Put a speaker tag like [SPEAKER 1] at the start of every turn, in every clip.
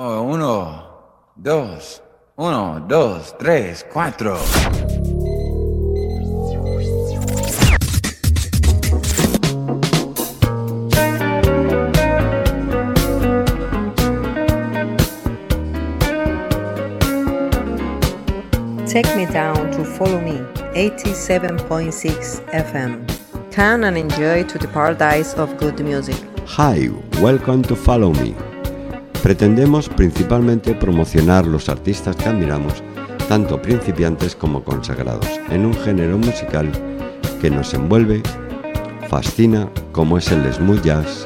[SPEAKER 1] Oh, uno, dos, uno, dos, tres, cuatro.
[SPEAKER 2] Take me down to follow me, 87.6 FM. Come and enjoy to the paradise of good music.
[SPEAKER 3] Hi, welcome to Follow Me. Pretendemos principalmente promocionar los artistas que admiramos, tanto principiantes como consagrados, en un género musical que nos envuelve, fascina, como es el smooth jazz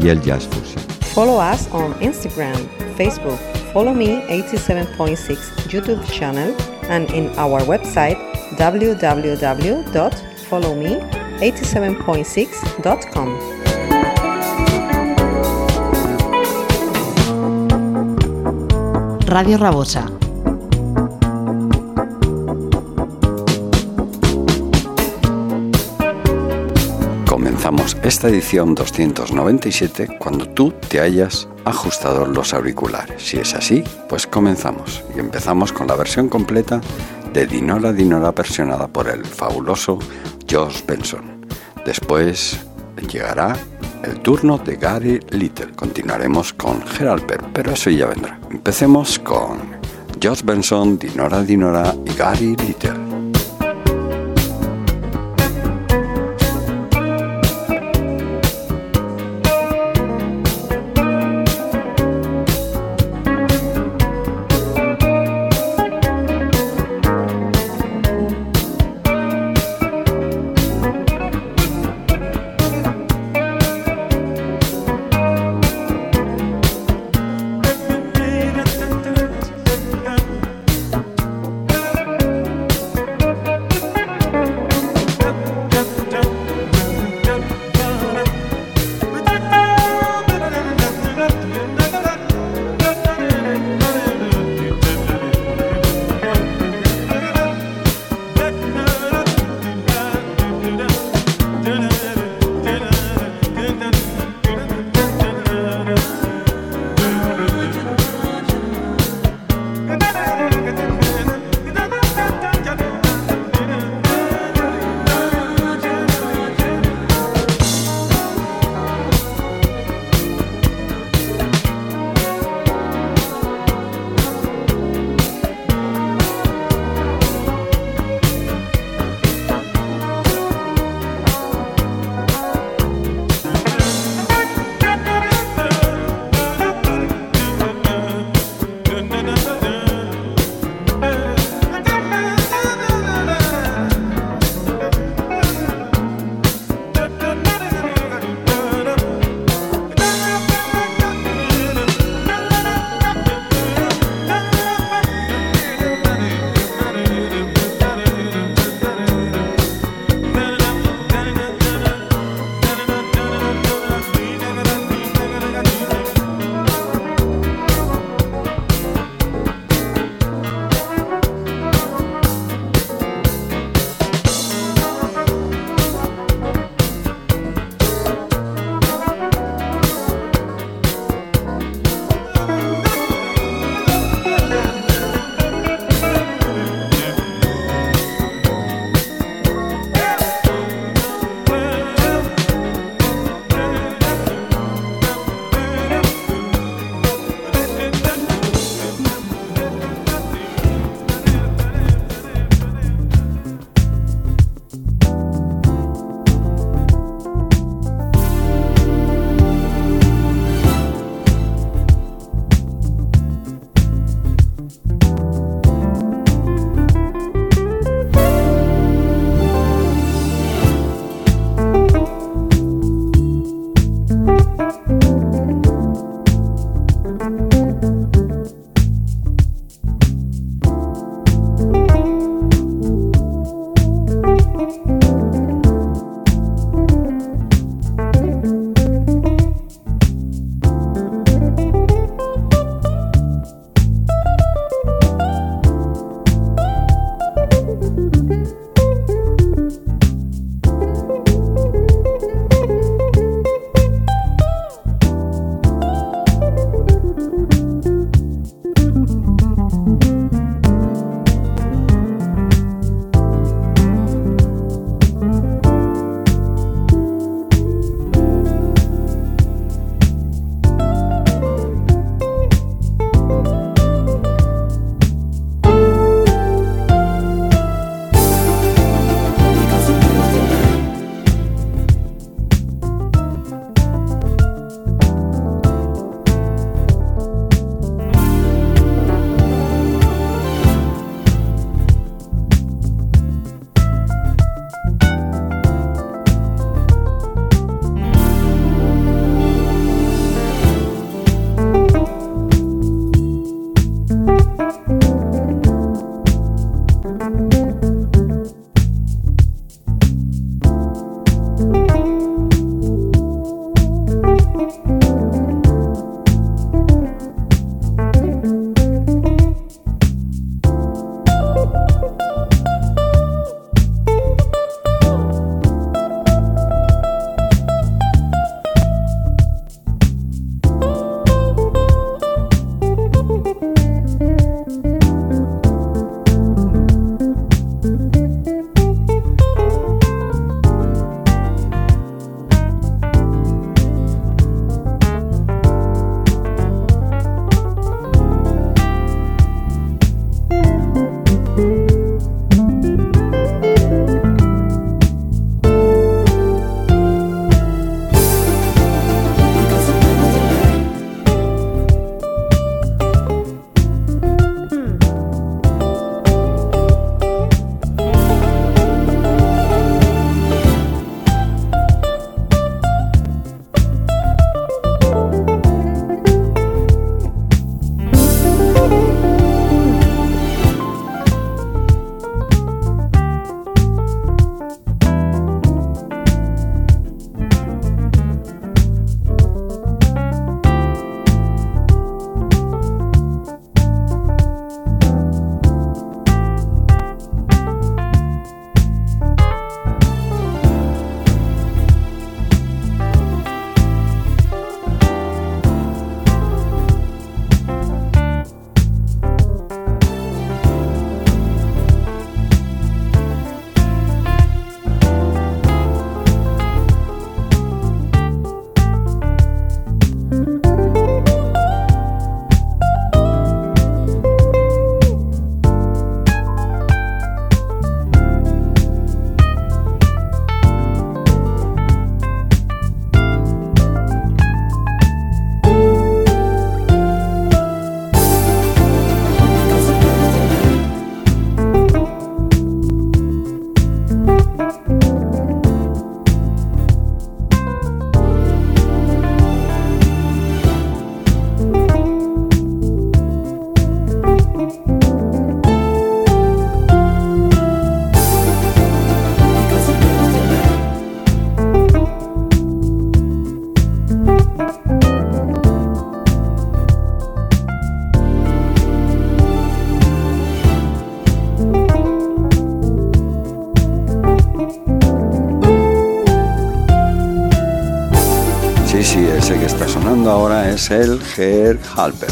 [SPEAKER 3] y el jazz fusion.
[SPEAKER 2] Follow us on Instagram, Facebook, Follow Me 87.6 YouTube channel and in our website www.followme87.6.com.
[SPEAKER 4] Radio Rabosa.
[SPEAKER 3] Comenzamos esta edición 297 cuando tú te hayas ajustado los auriculares. Si es así, pues comenzamos y empezamos con la versión completa de Dinora Dinora versionada por el fabuloso Josh Benson. Después llegará el turno de Gary Little. Continuaremos con Gerald Per, pero eso ya vendrá. Empecemos con Josh Benson, Dinora Dinora y Gary Little. Ahora es el Ger Halper,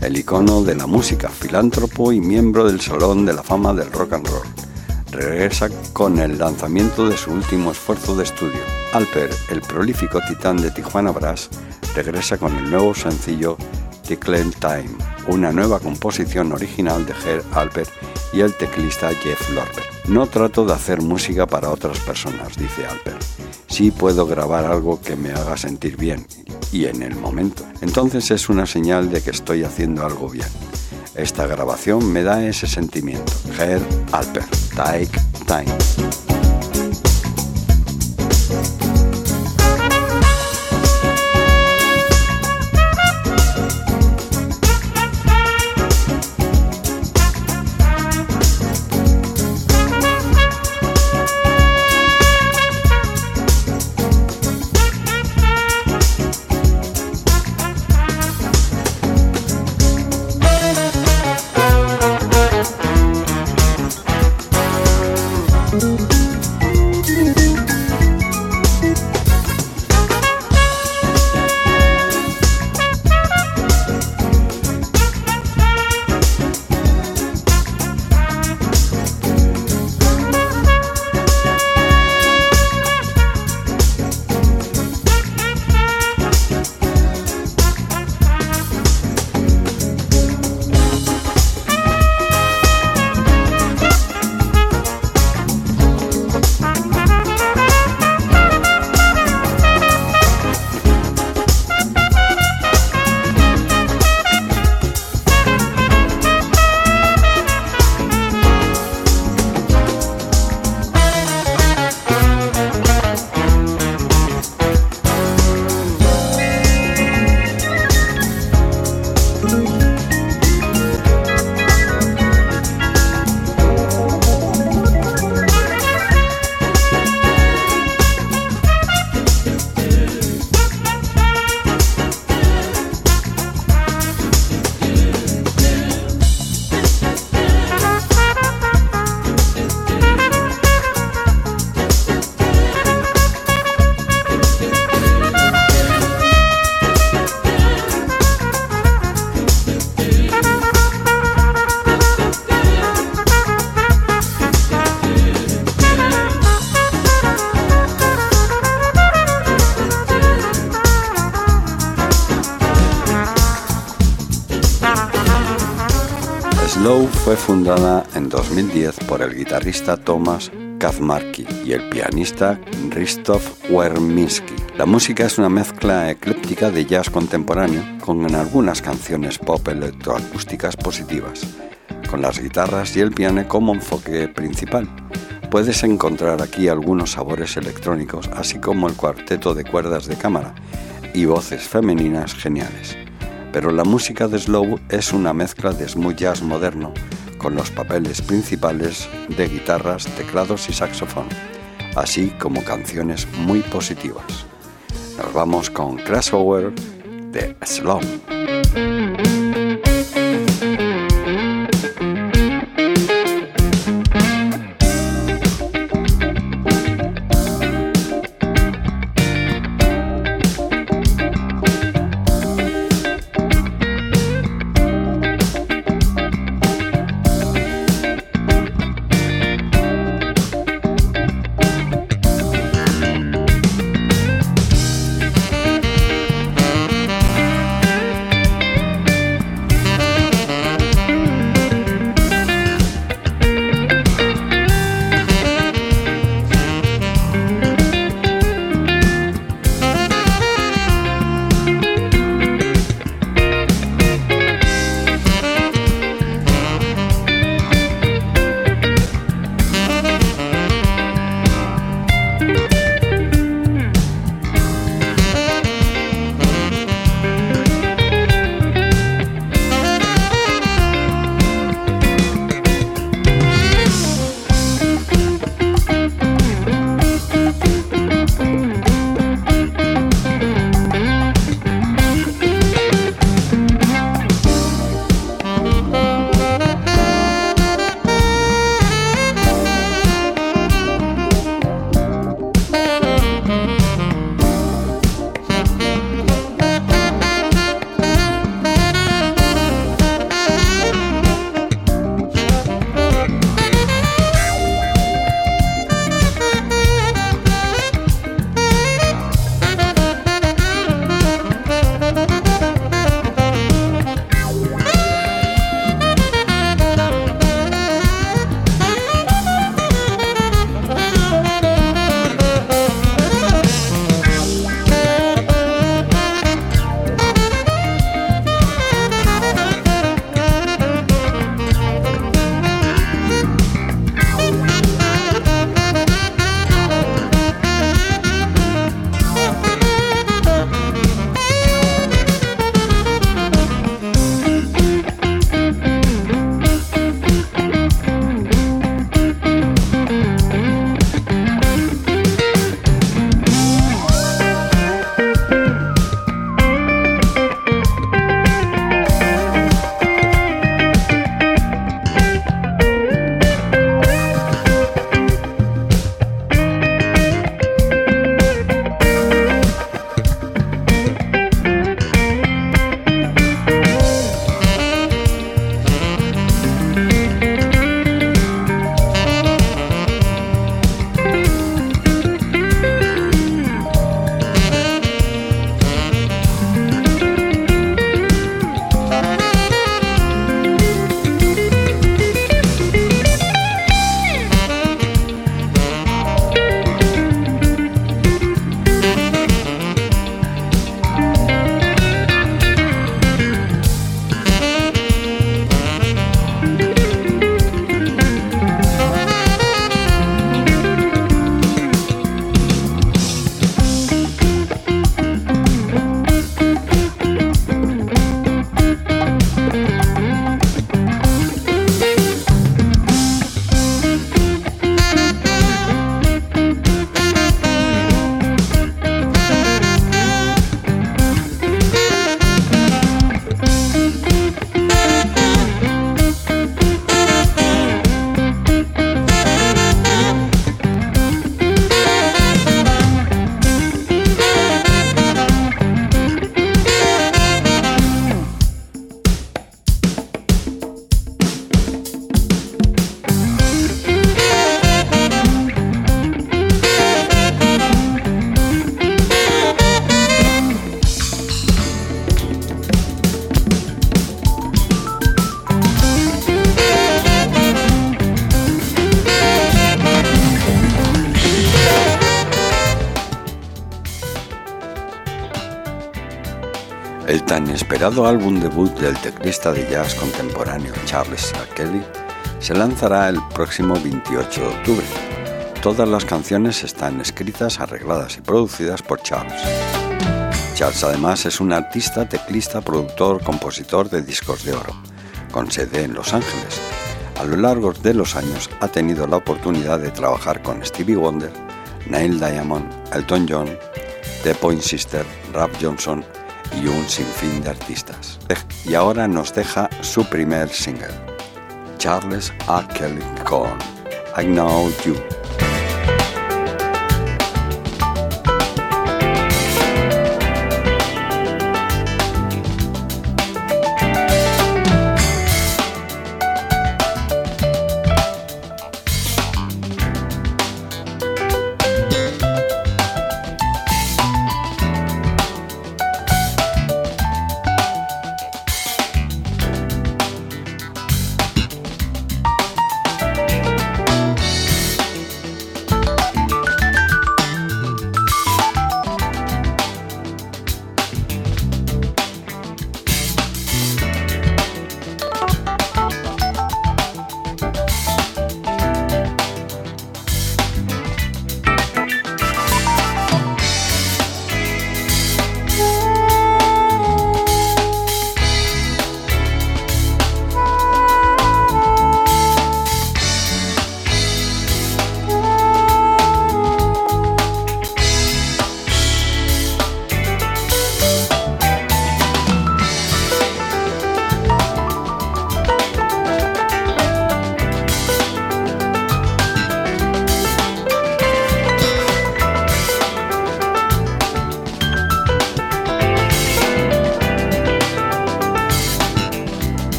[SPEAKER 3] el icono de la música, filántropo y miembro del Salón de la Fama del Rock and Roll. Regresa con el lanzamiento de su último esfuerzo de estudio. Alper, el prolífico titán de Tijuana Brass, regresa con el nuevo sencillo Tickle Time, una nueva composición original de Ger Alper y el teclista Jeff Lorber. No trato de hacer música para otras personas, dice Alper. Sí puedo grabar algo que me haga sentir bien y en el momento. Entonces es una señal de que estoy haciendo algo bien. Esta grabación me da ese sentimiento. Ger Alper, Take Time. Fundada en 2010 por el guitarrista Thomas Kazmarki y el pianista Ristof Werminski. La música es una mezcla ecléptica de jazz contemporáneo con algunas canciones pop electroacústicas positivas, con las guitarras y el piano como enfoque principal. Puedes encontrar aquí algunos sabores electrónicos, así como el cuarteto de cuerdas de cámara y voces femeninas geniales pero la música de Slow es una mezcla de smooth jazz moderno con los papeles principales de guitarras, teclados y saxofón, así como canciones muy positivas. Nos vamos con Crossover de Slow. Esperado álbum debut del teclista de jazz contemporáneo Charles Kelly se lanzará el próximo 28 de octubre. Todas las canciones están escritas, arregladas y producidas por Charles. Charles además es un artista, teclista, productor, compositor de discos de oro, con sede en Los Ángeles. A lo largo de los años ha tenido la oportunidad de trabajar con Stevie Wonder, Neil Diamond, Elton John, The Point Sister, Rap Johnson y un sinfín de artistas. Y ahora nos deja su primer single, Charles A. Kelly con I Know You.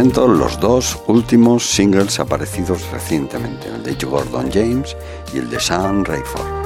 [SPEAKER 3] Presento los dos últimos singles aparecidos recientemente, el de Gordon James y el de Sam Rayford.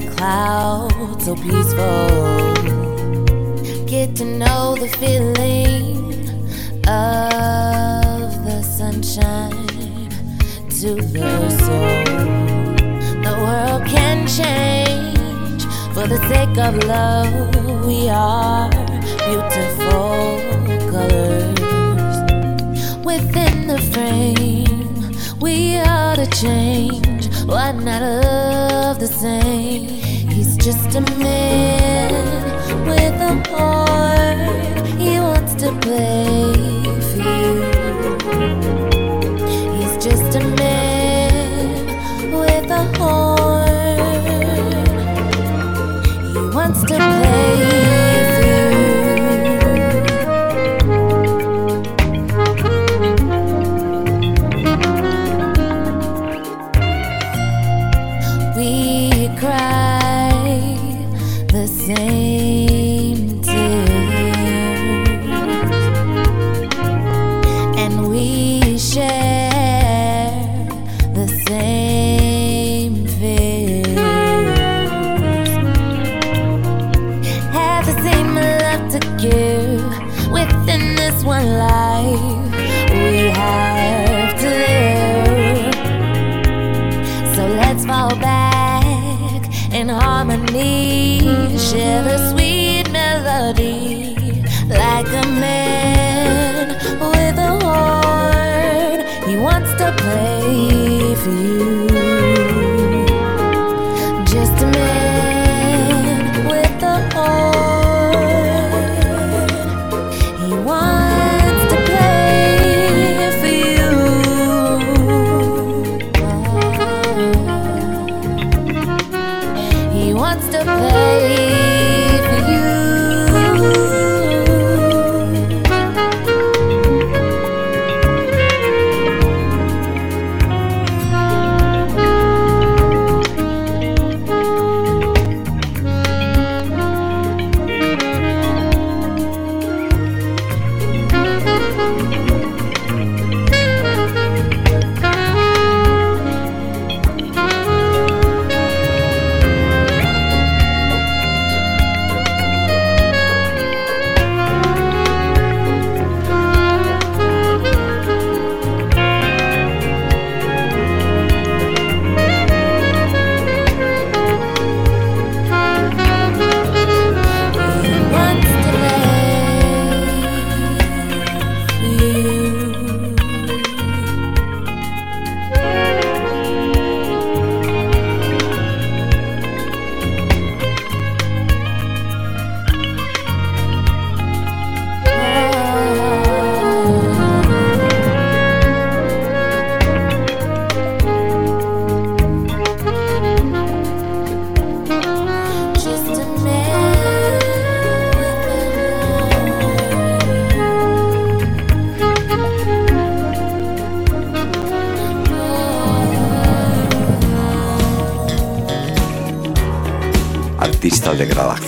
[SPEAKER 4] The clouds, so peaceful. Get to know the feeling of the sunshine to the soul. The world can change for the sake of love. We are beautiful colors within the frame. We are to change. Why not love the same? He's just a man with a heart. He wants to play for you.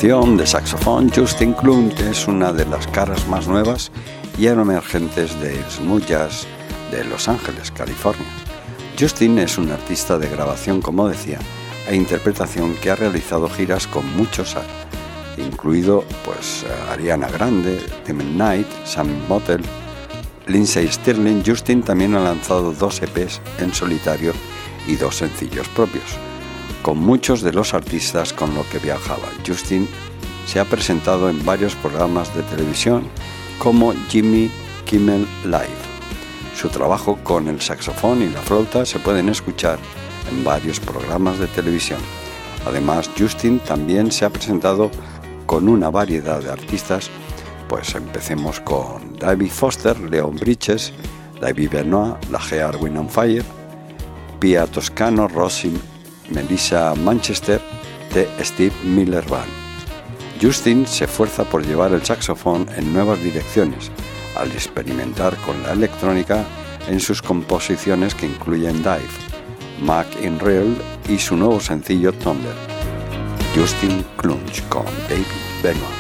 [SPEAKER 3] De de saxofón, Justin Klunt es una de las caras más nuevas y emergentes del smooth de Los Ángeles, California. Justin es un artista de grabación, como decía, e interpretación que ha realizado giras con muchos, incluido pues Ariana Grande, Tim Knight, Sam Motel, Lindsay Stirling. Justin también ha lanzado dos EPs en solitario y dos sencillos propios con muchos de los artistas con los que viajaba. Justin se ha presentado en varios programas de televisión como Jimmy Kimmel Live. Su trabajo con el saxofón y la flauta se pueden escuchar en varios programas de televisión. Además, Justin también se ha presentado con una variedad de artistas, pues empecemos con David Foster, Leon Bridges, David Benoit, La G. Arwin on Fire, Pia Toscano, Rossi, Melissa Manchester de Steve Miller Band. Justin se esfuerza por llevar el saxofón en nuevas direcciones, al experimentar con la electrónica en sus composiciones que incluyen Dive, Mac in Real y su nuevo sencillo Thunder. Justin Clunch con David Benoit.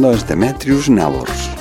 [SPEAKER 3] Está sonando es Demetrius Nabors.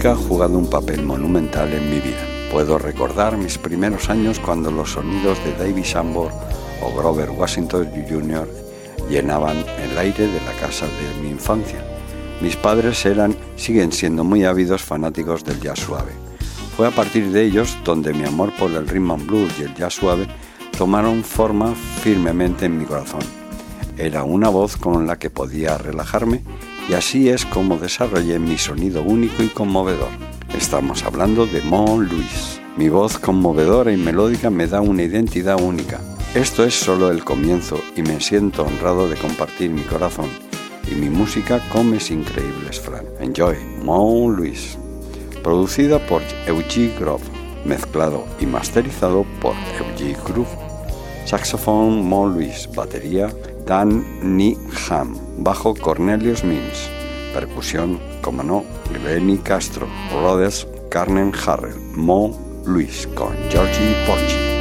[SPEAKER 3] Ha jugado un papel monumental en mi vida. Puedo recordar mis primeros años cuando los sonidos de David Sambor o Grover Washington Jr. llenaban el aire de la casa de mi infancia. Mis padres eran, siguen siendo muy ávidos fanáticos del jazz suave. Fue a partir de ellos donde mi amor por el rhythm and blues y el jazz suave tomaron forma firmemente en mi corazón. Era una voz con la que podía relajarme y así es como desarrollé mi sonido único y conmovedor. Estamos hablando de Mon Luis. Mi voz conmovedora y melódica me da una identidad única. Esto es solo el comienzo y me siento honrado de compartir mi corazón y mi música con mis increíbles Fran. Enjoy, Mon Luis. Producida por Eugene Grove, mezclado y masterizado por Eugene Grove. Saxofón Mon Luis, batería Dan Ni Ham, bajo Cornelius Mins, percusión, como no, Lenny Castro, Rhodes, Carmen Harrell, Mo Luis con Georgie Porchi.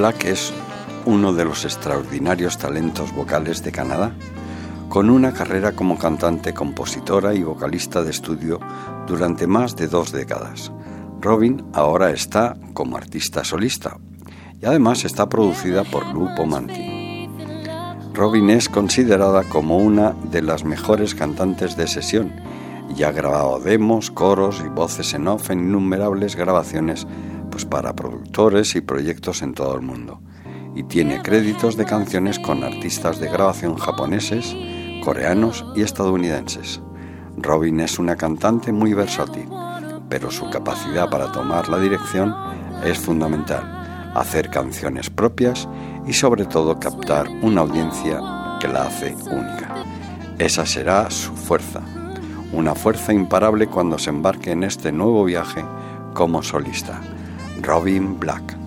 [SPEAKER 3] Black es uno de los extraordinarios talentos vocales de Canadá, con una carrera como cantante, compositora y vocalista de estudio durante más de dos décadas. Robin ahora está como artista solista y además está producida por Lupo Manti. Robin es considerada como una de las mejores cantantes de sesión y ha grabado demos, coros y voces en off en innumerables grabaciones pues para productores y proyectos en todo el mundo. Y tiene créditos de canciones con artistas de grabación japoneses, coreanos y estadounidenses. Robin es una cantante muy versátil, pero su capacidad para tomar la dirección es fundamental, hacer canciones propias y sobre todo captar una audiencia que la hace única. Esa será su fuerza, una fuerza imparable cuando se embarque en este nuevo viaje como solista. Robin Black.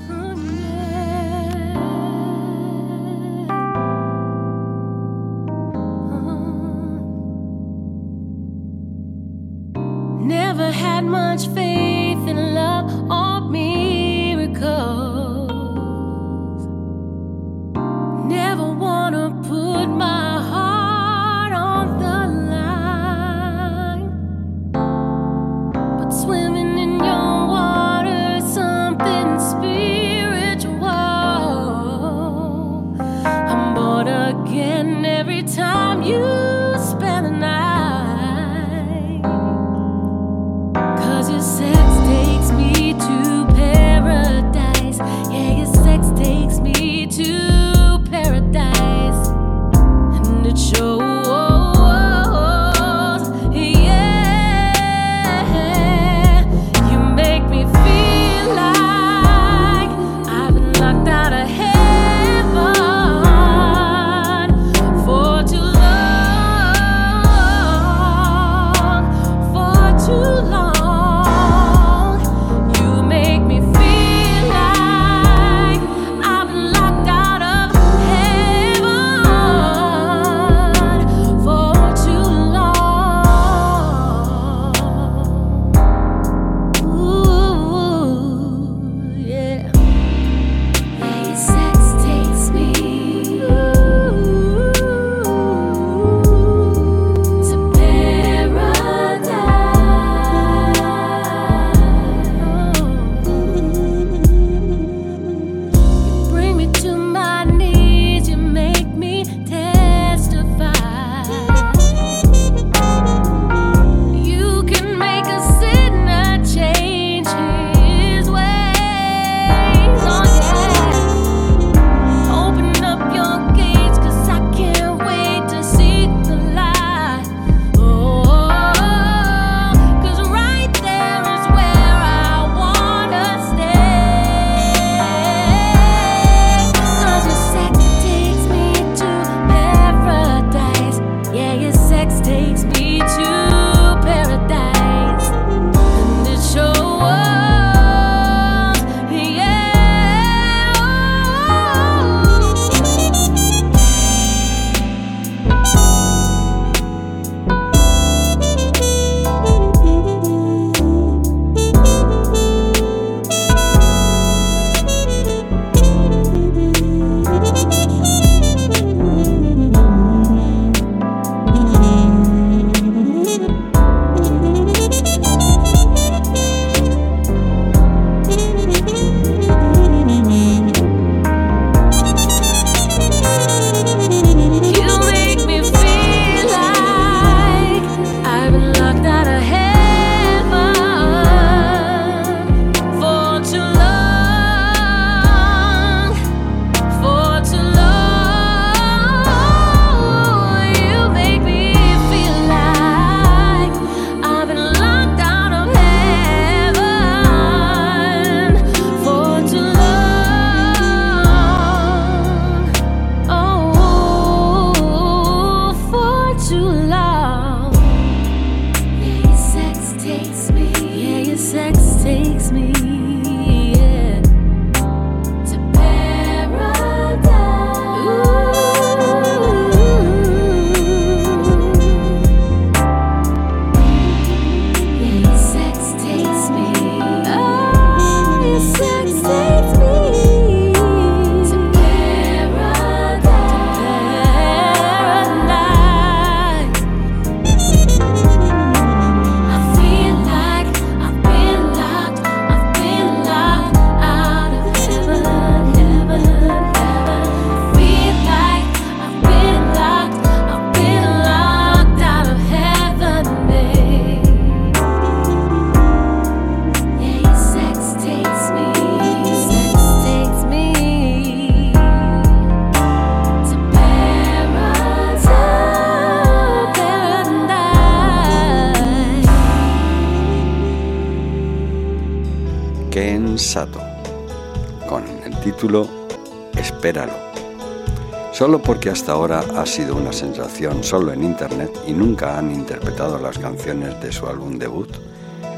[SPEAKER 3] Hasta ahora ha sido una sensación solo en internet y nunca han interpretado las canciones de su álbum debut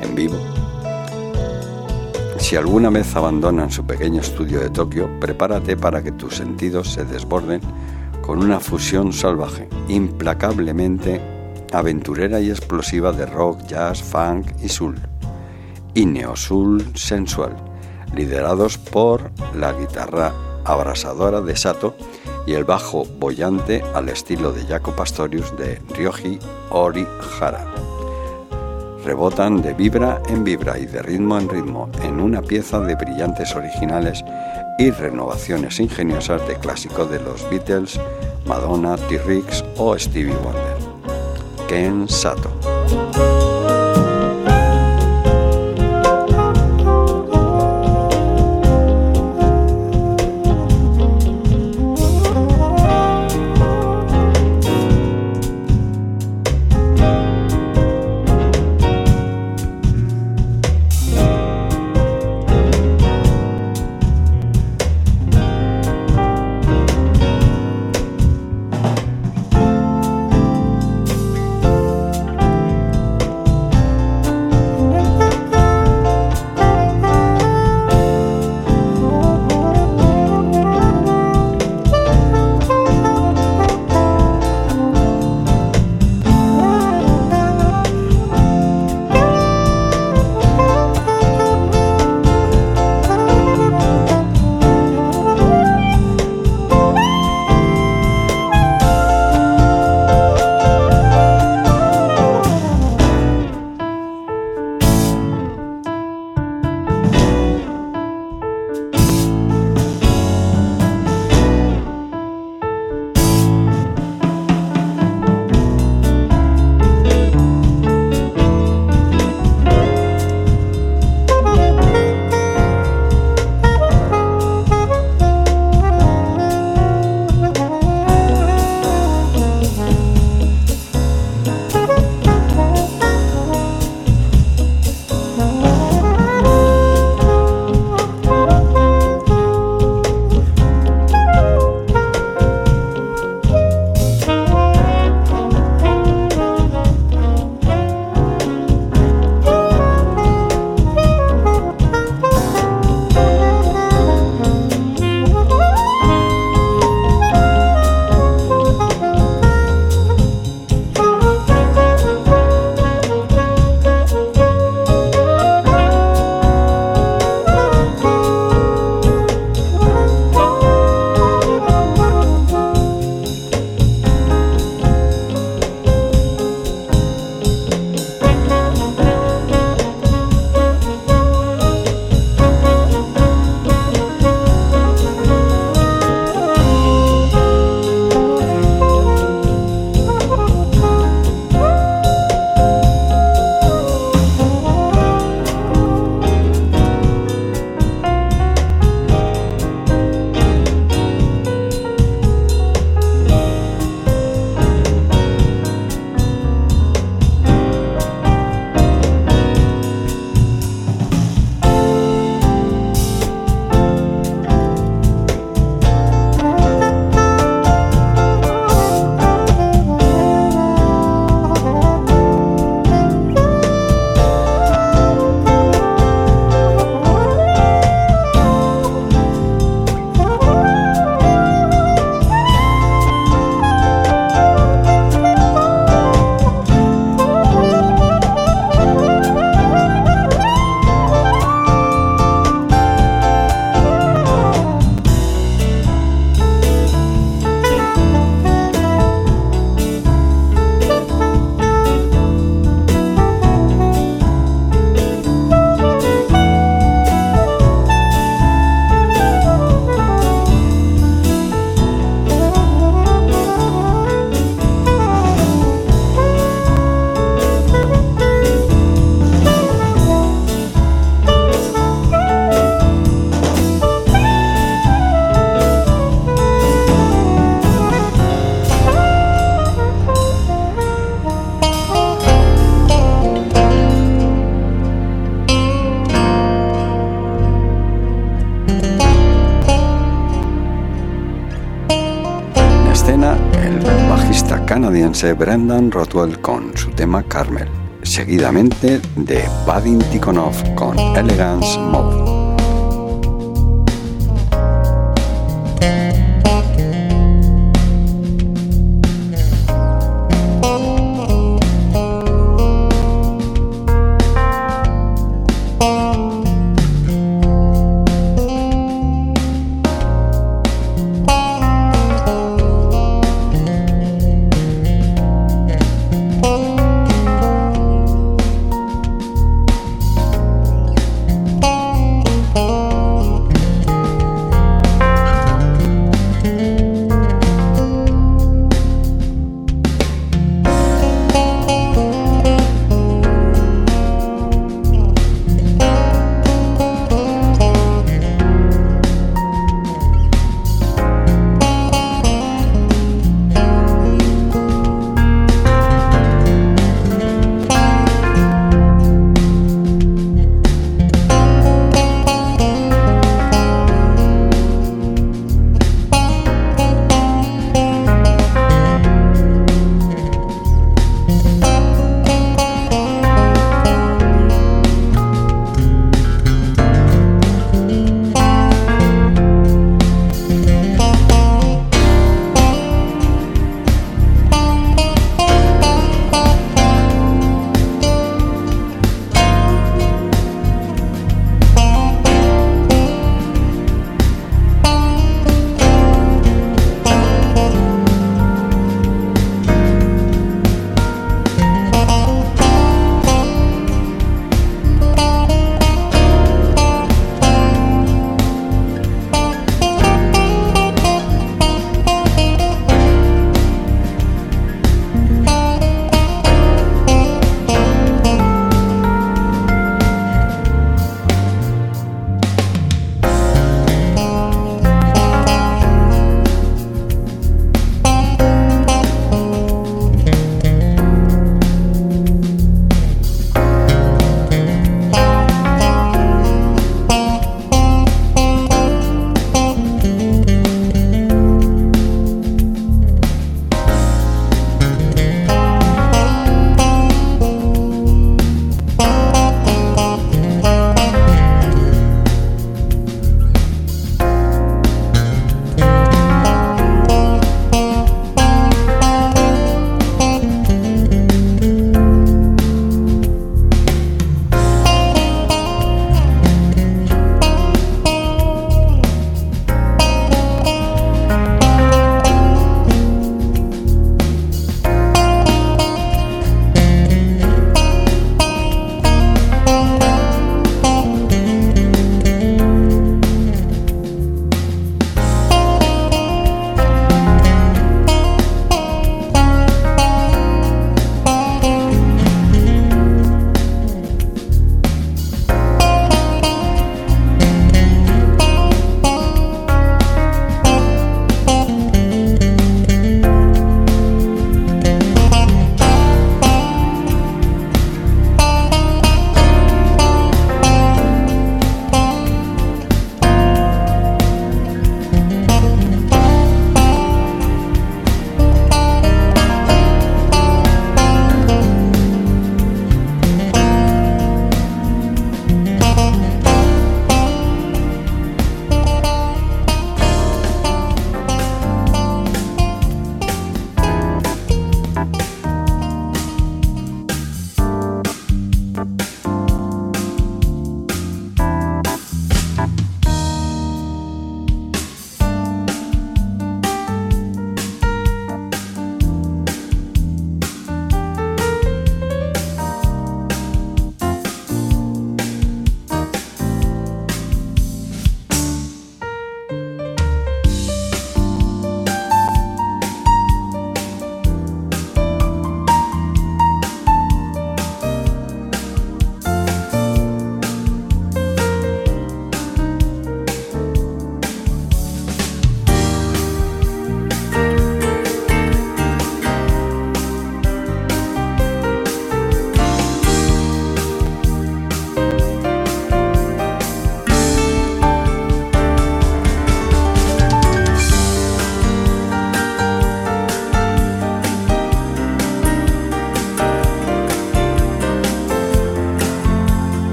[SPEAKER 3] en vivo. Si alguna vez abandonan su pequeño estudio de Tokio, prepárate para que tus sentidos se desborden con una fusión salvaje, implacablemente aventurera y explosiva de rock, jazz, funk y soul, y neo-soul sensual, liderados por la guitarra abrasadora de Sato y el bajo bollante al estilo de Jaco Pastorius de Ryoji Orihara. Rebotan de vibra en vibra y de ritmo en ritmo en una pieza de brillantes originales y renovaciones ingeniosas de clásicos de los Beatles, Madonna, T-Rex o Stevie Wonder. Ken Sato. Canadiense Brendan Rothwell con su tema Carmel, seguidamente de Vadim Tikhonov con Elegance Mode.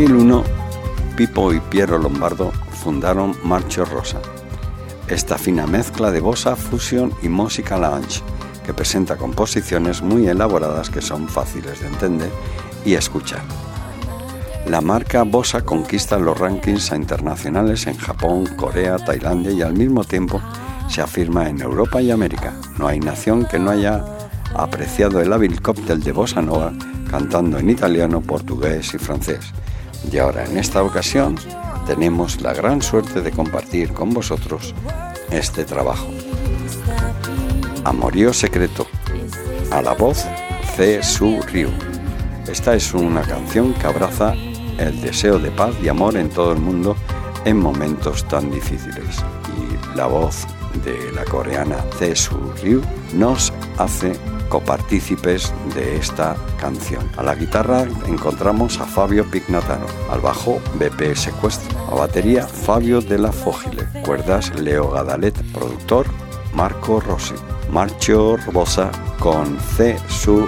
[SPEAKER 4] 2001, Pipo y Piero Lombardo fundaron Marcho Rosa, esta fina mezcla de bossa, fusion y música lounge, que presenta composiciones muy elaboradas que son fáciles de entender y escuchar. La marca Bossa conquista los rankings internacionales en Japón, Corea, Tailandia y al mismo tiempo se afirma en Europa y América. No hay nación que no haya apreciado el hábil cóctel de Bossa Nova cantando en italiano, portugués y francés. Y ahora en esta ocasión tenemos la gran suerte de compartir con vosotros este trabajo. Amorío Secreto, a la voz C. Su Ryu. Esta es una canción que abraza el deseo de paz y amor en todo el mundo en momentos tan difíciles. Y la voz de la coreana. Su Ryu nos hace copartícipes de esta canción. A la guitarra encontramos a Fabio Pignataro, al bajo BP Secuestro, a batería Fabio de la Fogile, cuerdas Leo Gadalet, productor Marco Rossi, Marcio Robosa con C. Su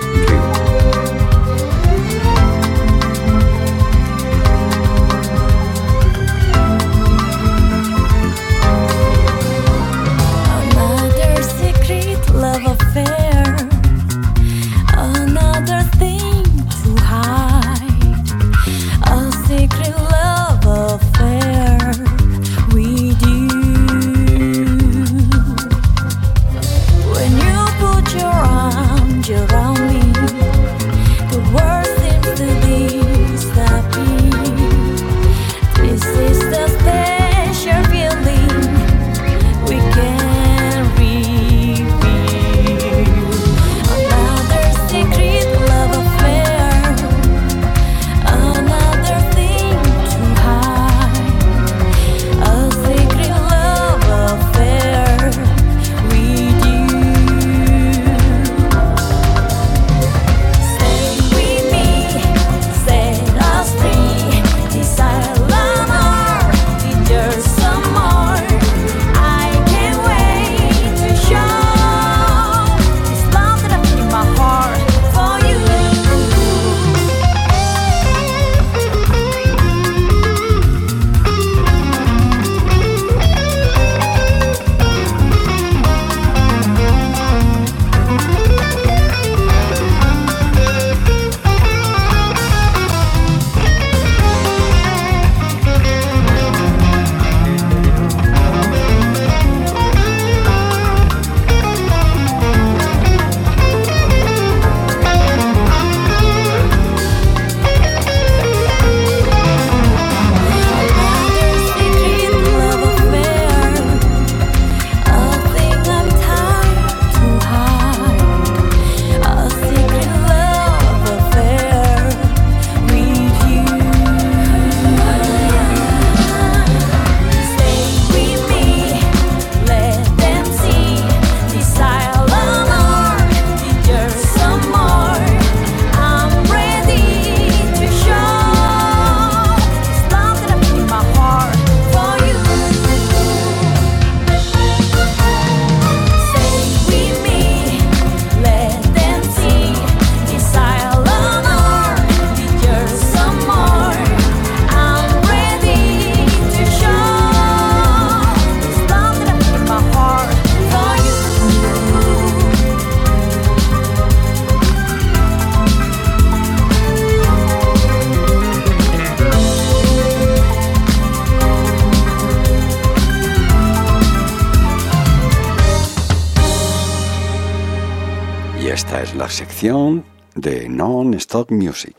[SPEAKER 4] de Non-Stop Music,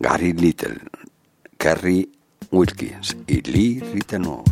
[SPEAKER 4] Gary Little, Kerry Wilkins y Lee Ritenour.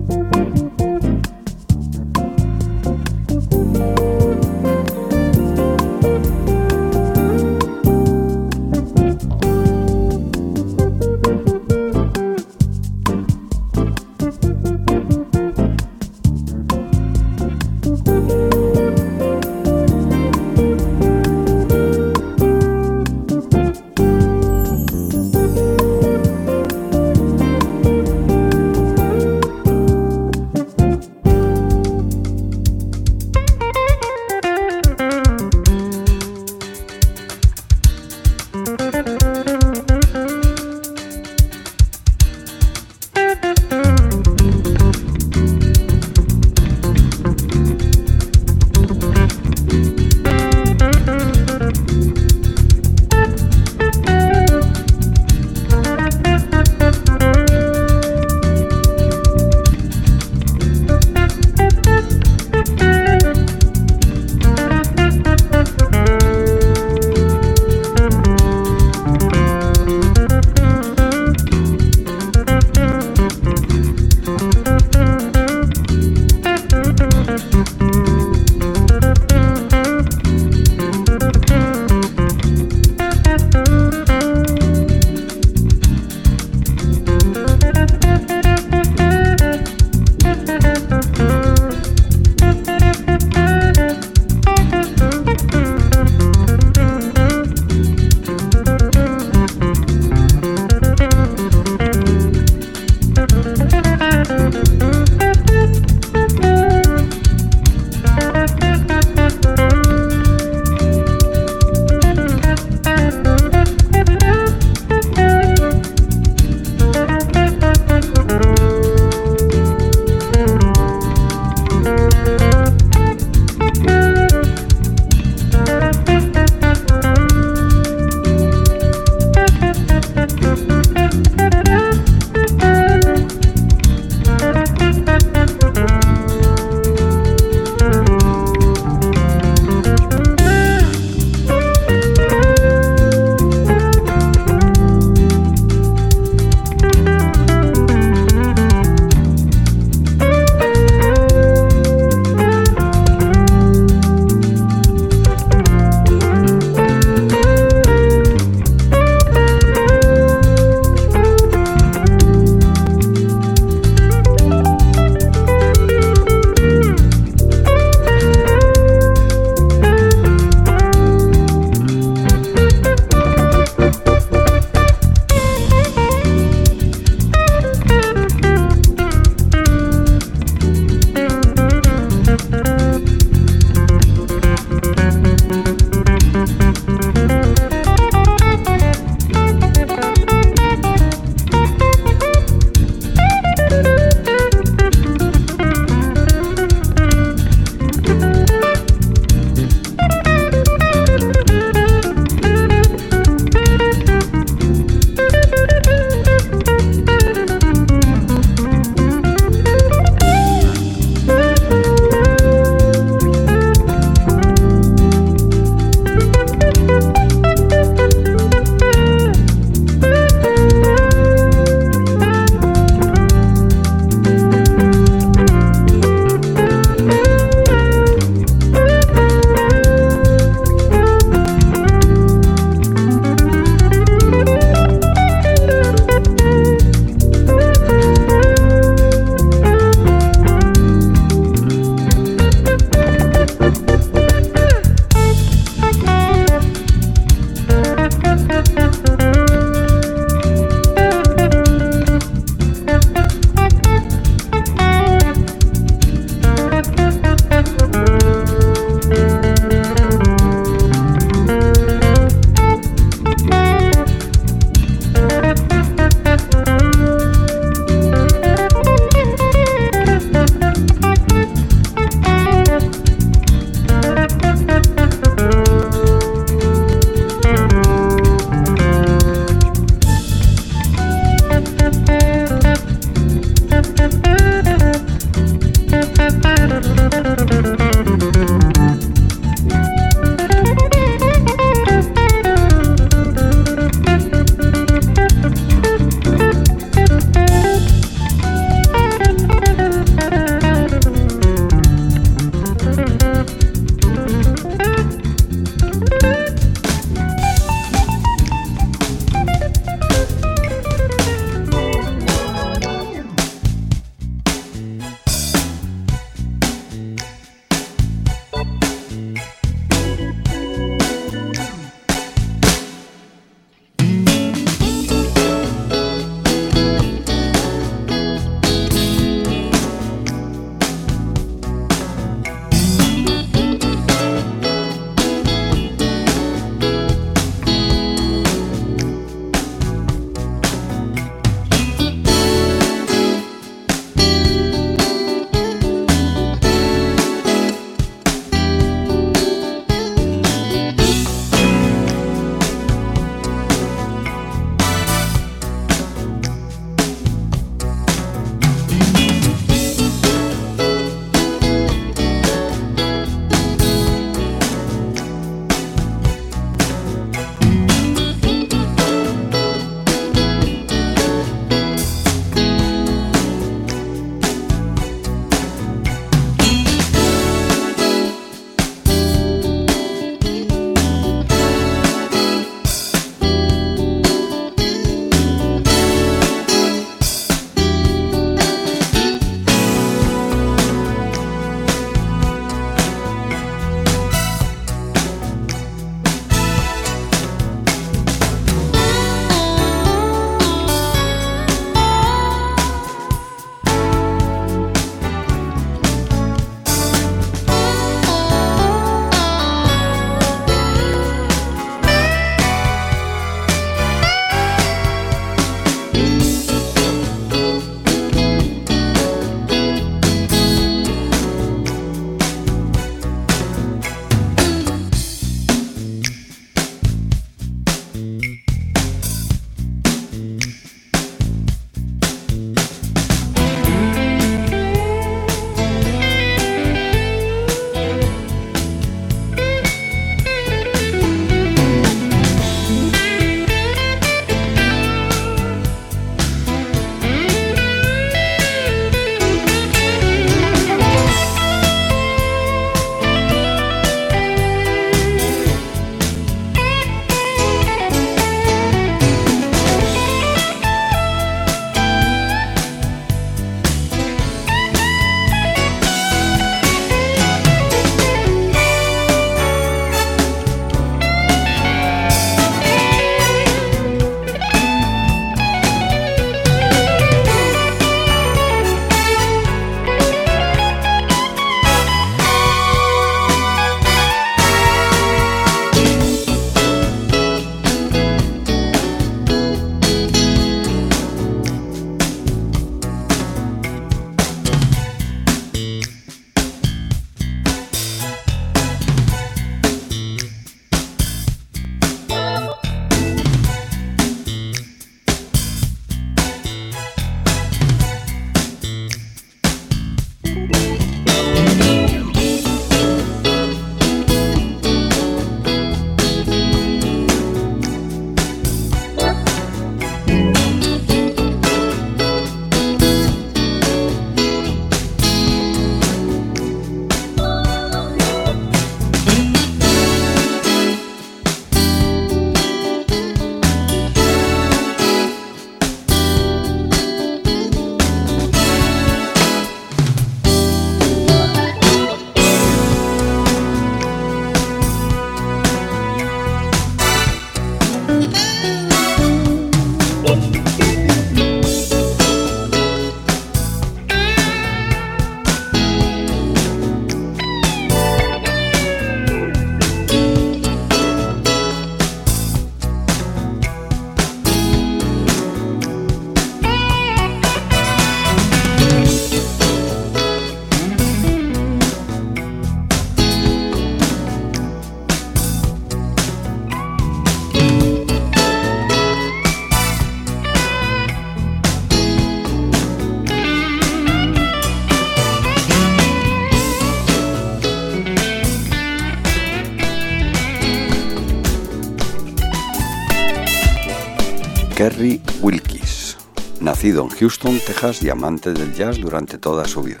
[SPEAKER 3] Nacido Houston, Texas y amante del jazz durante toda su vida.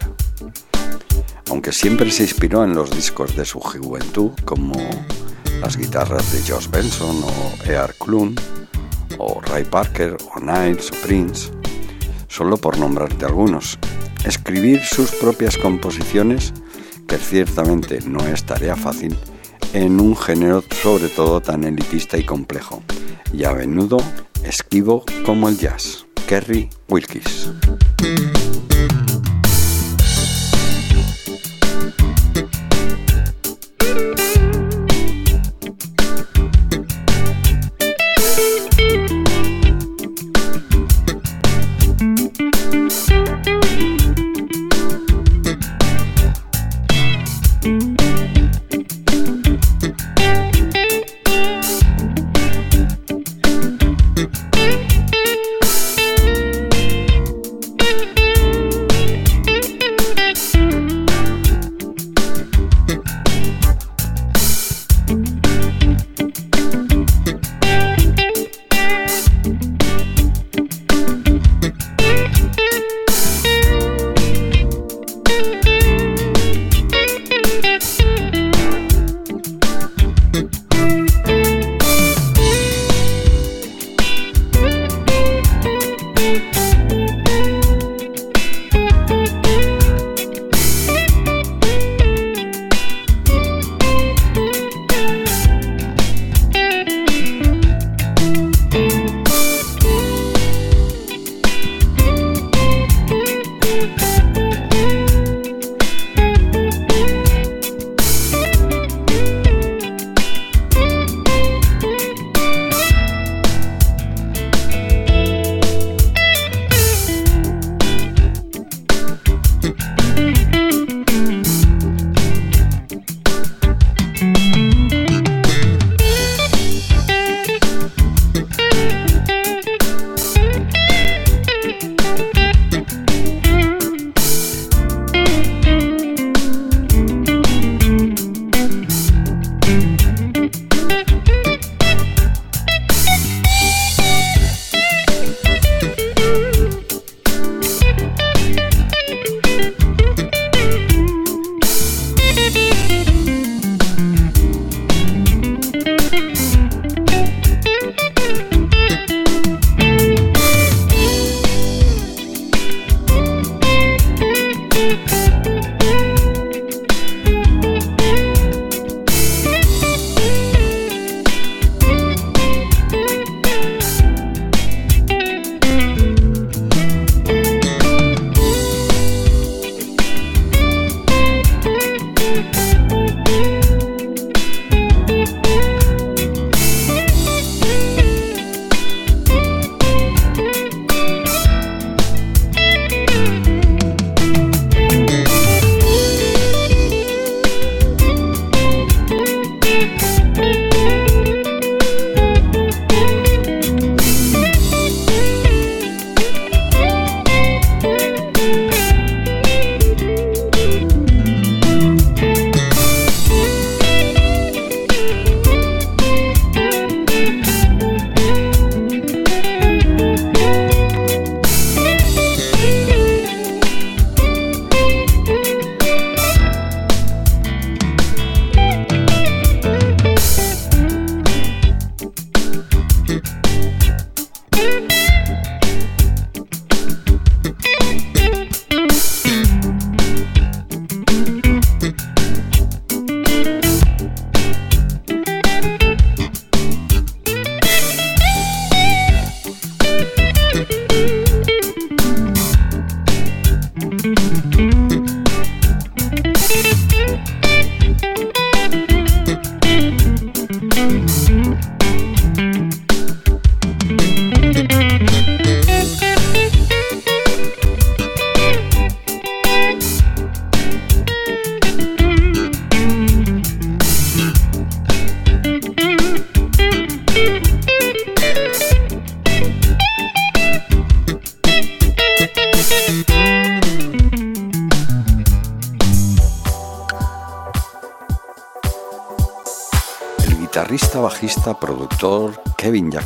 [SPEAKER 3] Aunque siempre se inspiró en los discos de su juventud, como las guitarras de Josh Benson o E.R. Clun, o Ray Parker, o Niles, o Prince, solo por nombrarte algunos. Escribir sus propias composiciones, que ciertamente no es tarea fácil, en un género sobre todo tan elitista y complejo, y a menudo esquivo como el jazz. Kerry Wilkis.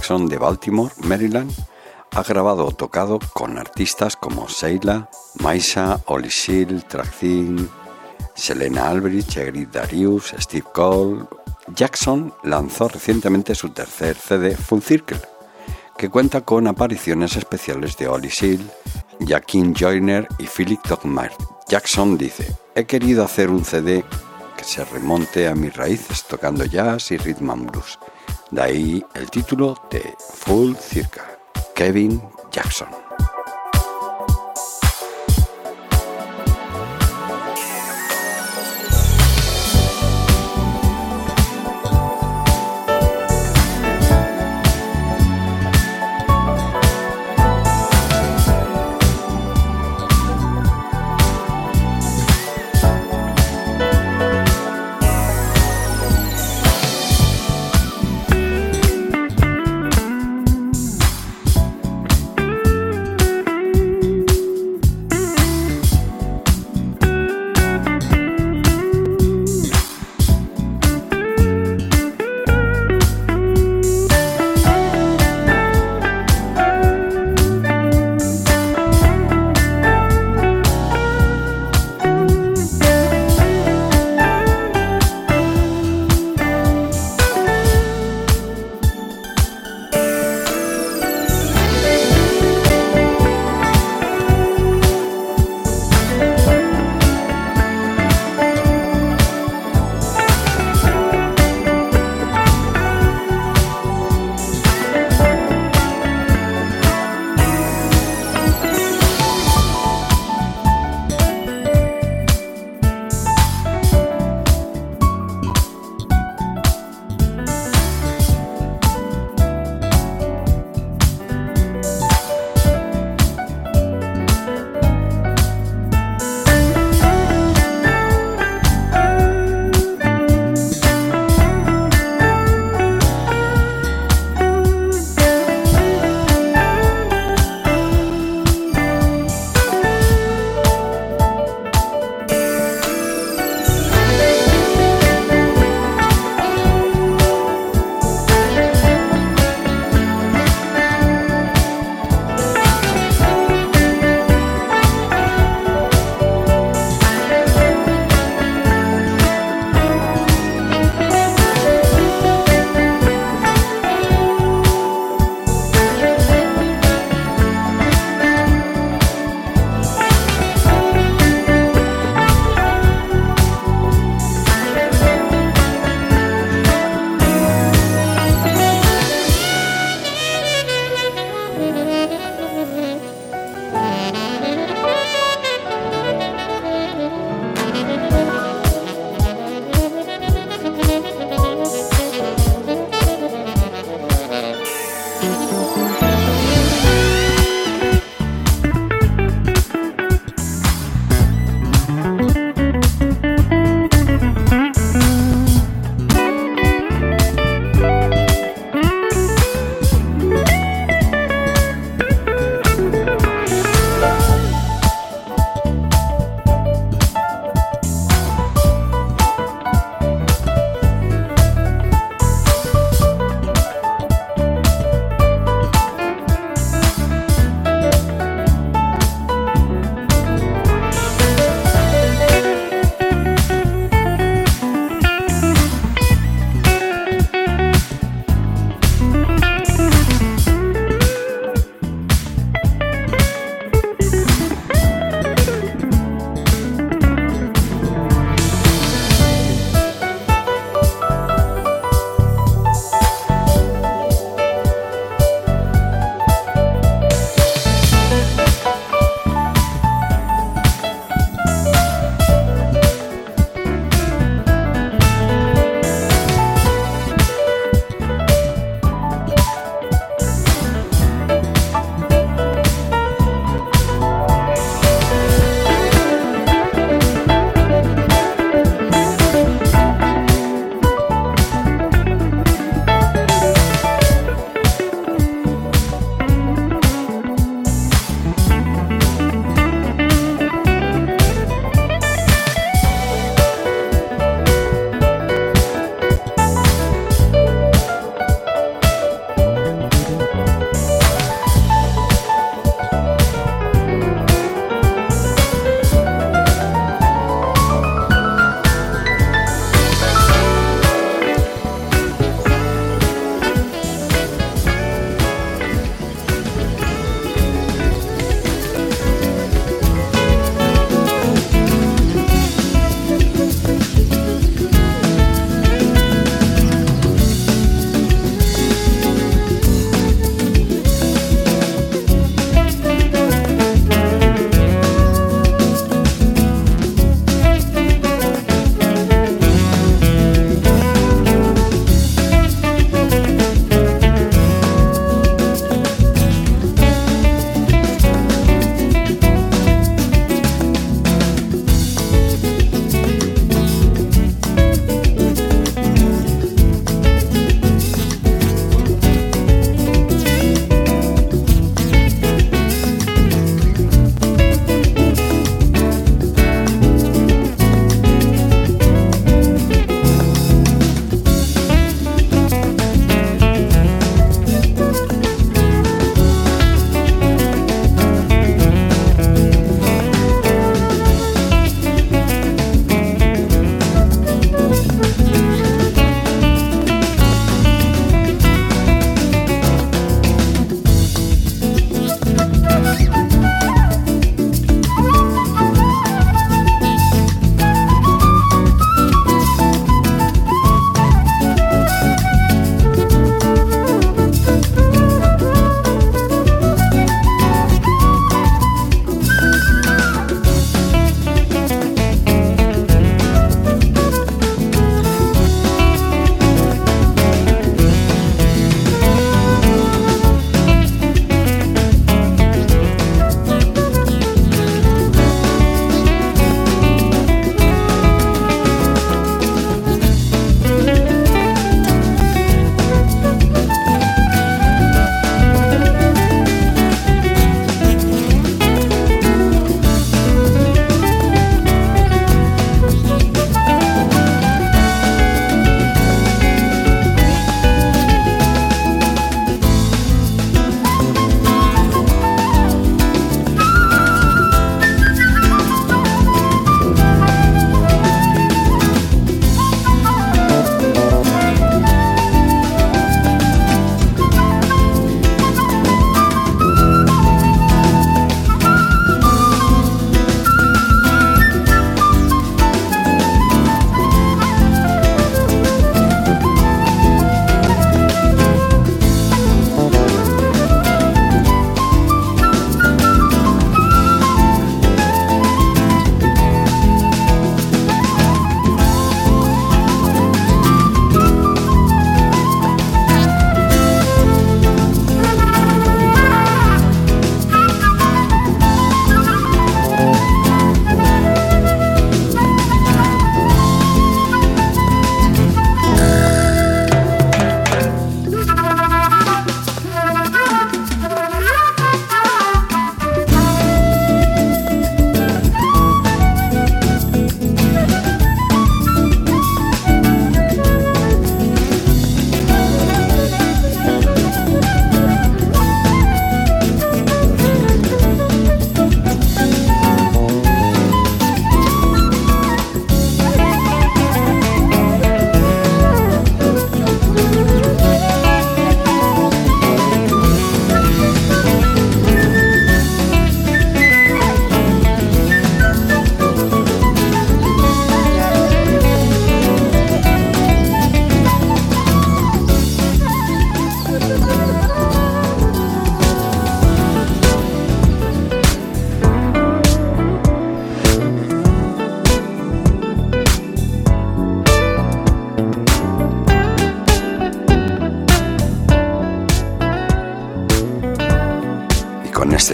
[SPEAKER 3] Jackson de Baltimore, Maryland, ha grabado o tocado con artistas como Seila, Maisa, Oli Seal, Traxin, Selena Albridge, Egrid Darius, Steve Cole. Jackson lanzó recientemente su tercer CD, Full Circle, que cuenta con apariciones especiales de Oli Seal, Jaquin Joyner y Philip Dogmar. Jackson dice, he querido hacer un CD que se remonte a mis raíces tocando jazz y rhythm and blues. De ahí el título de Full Circle, Kevin Jackson.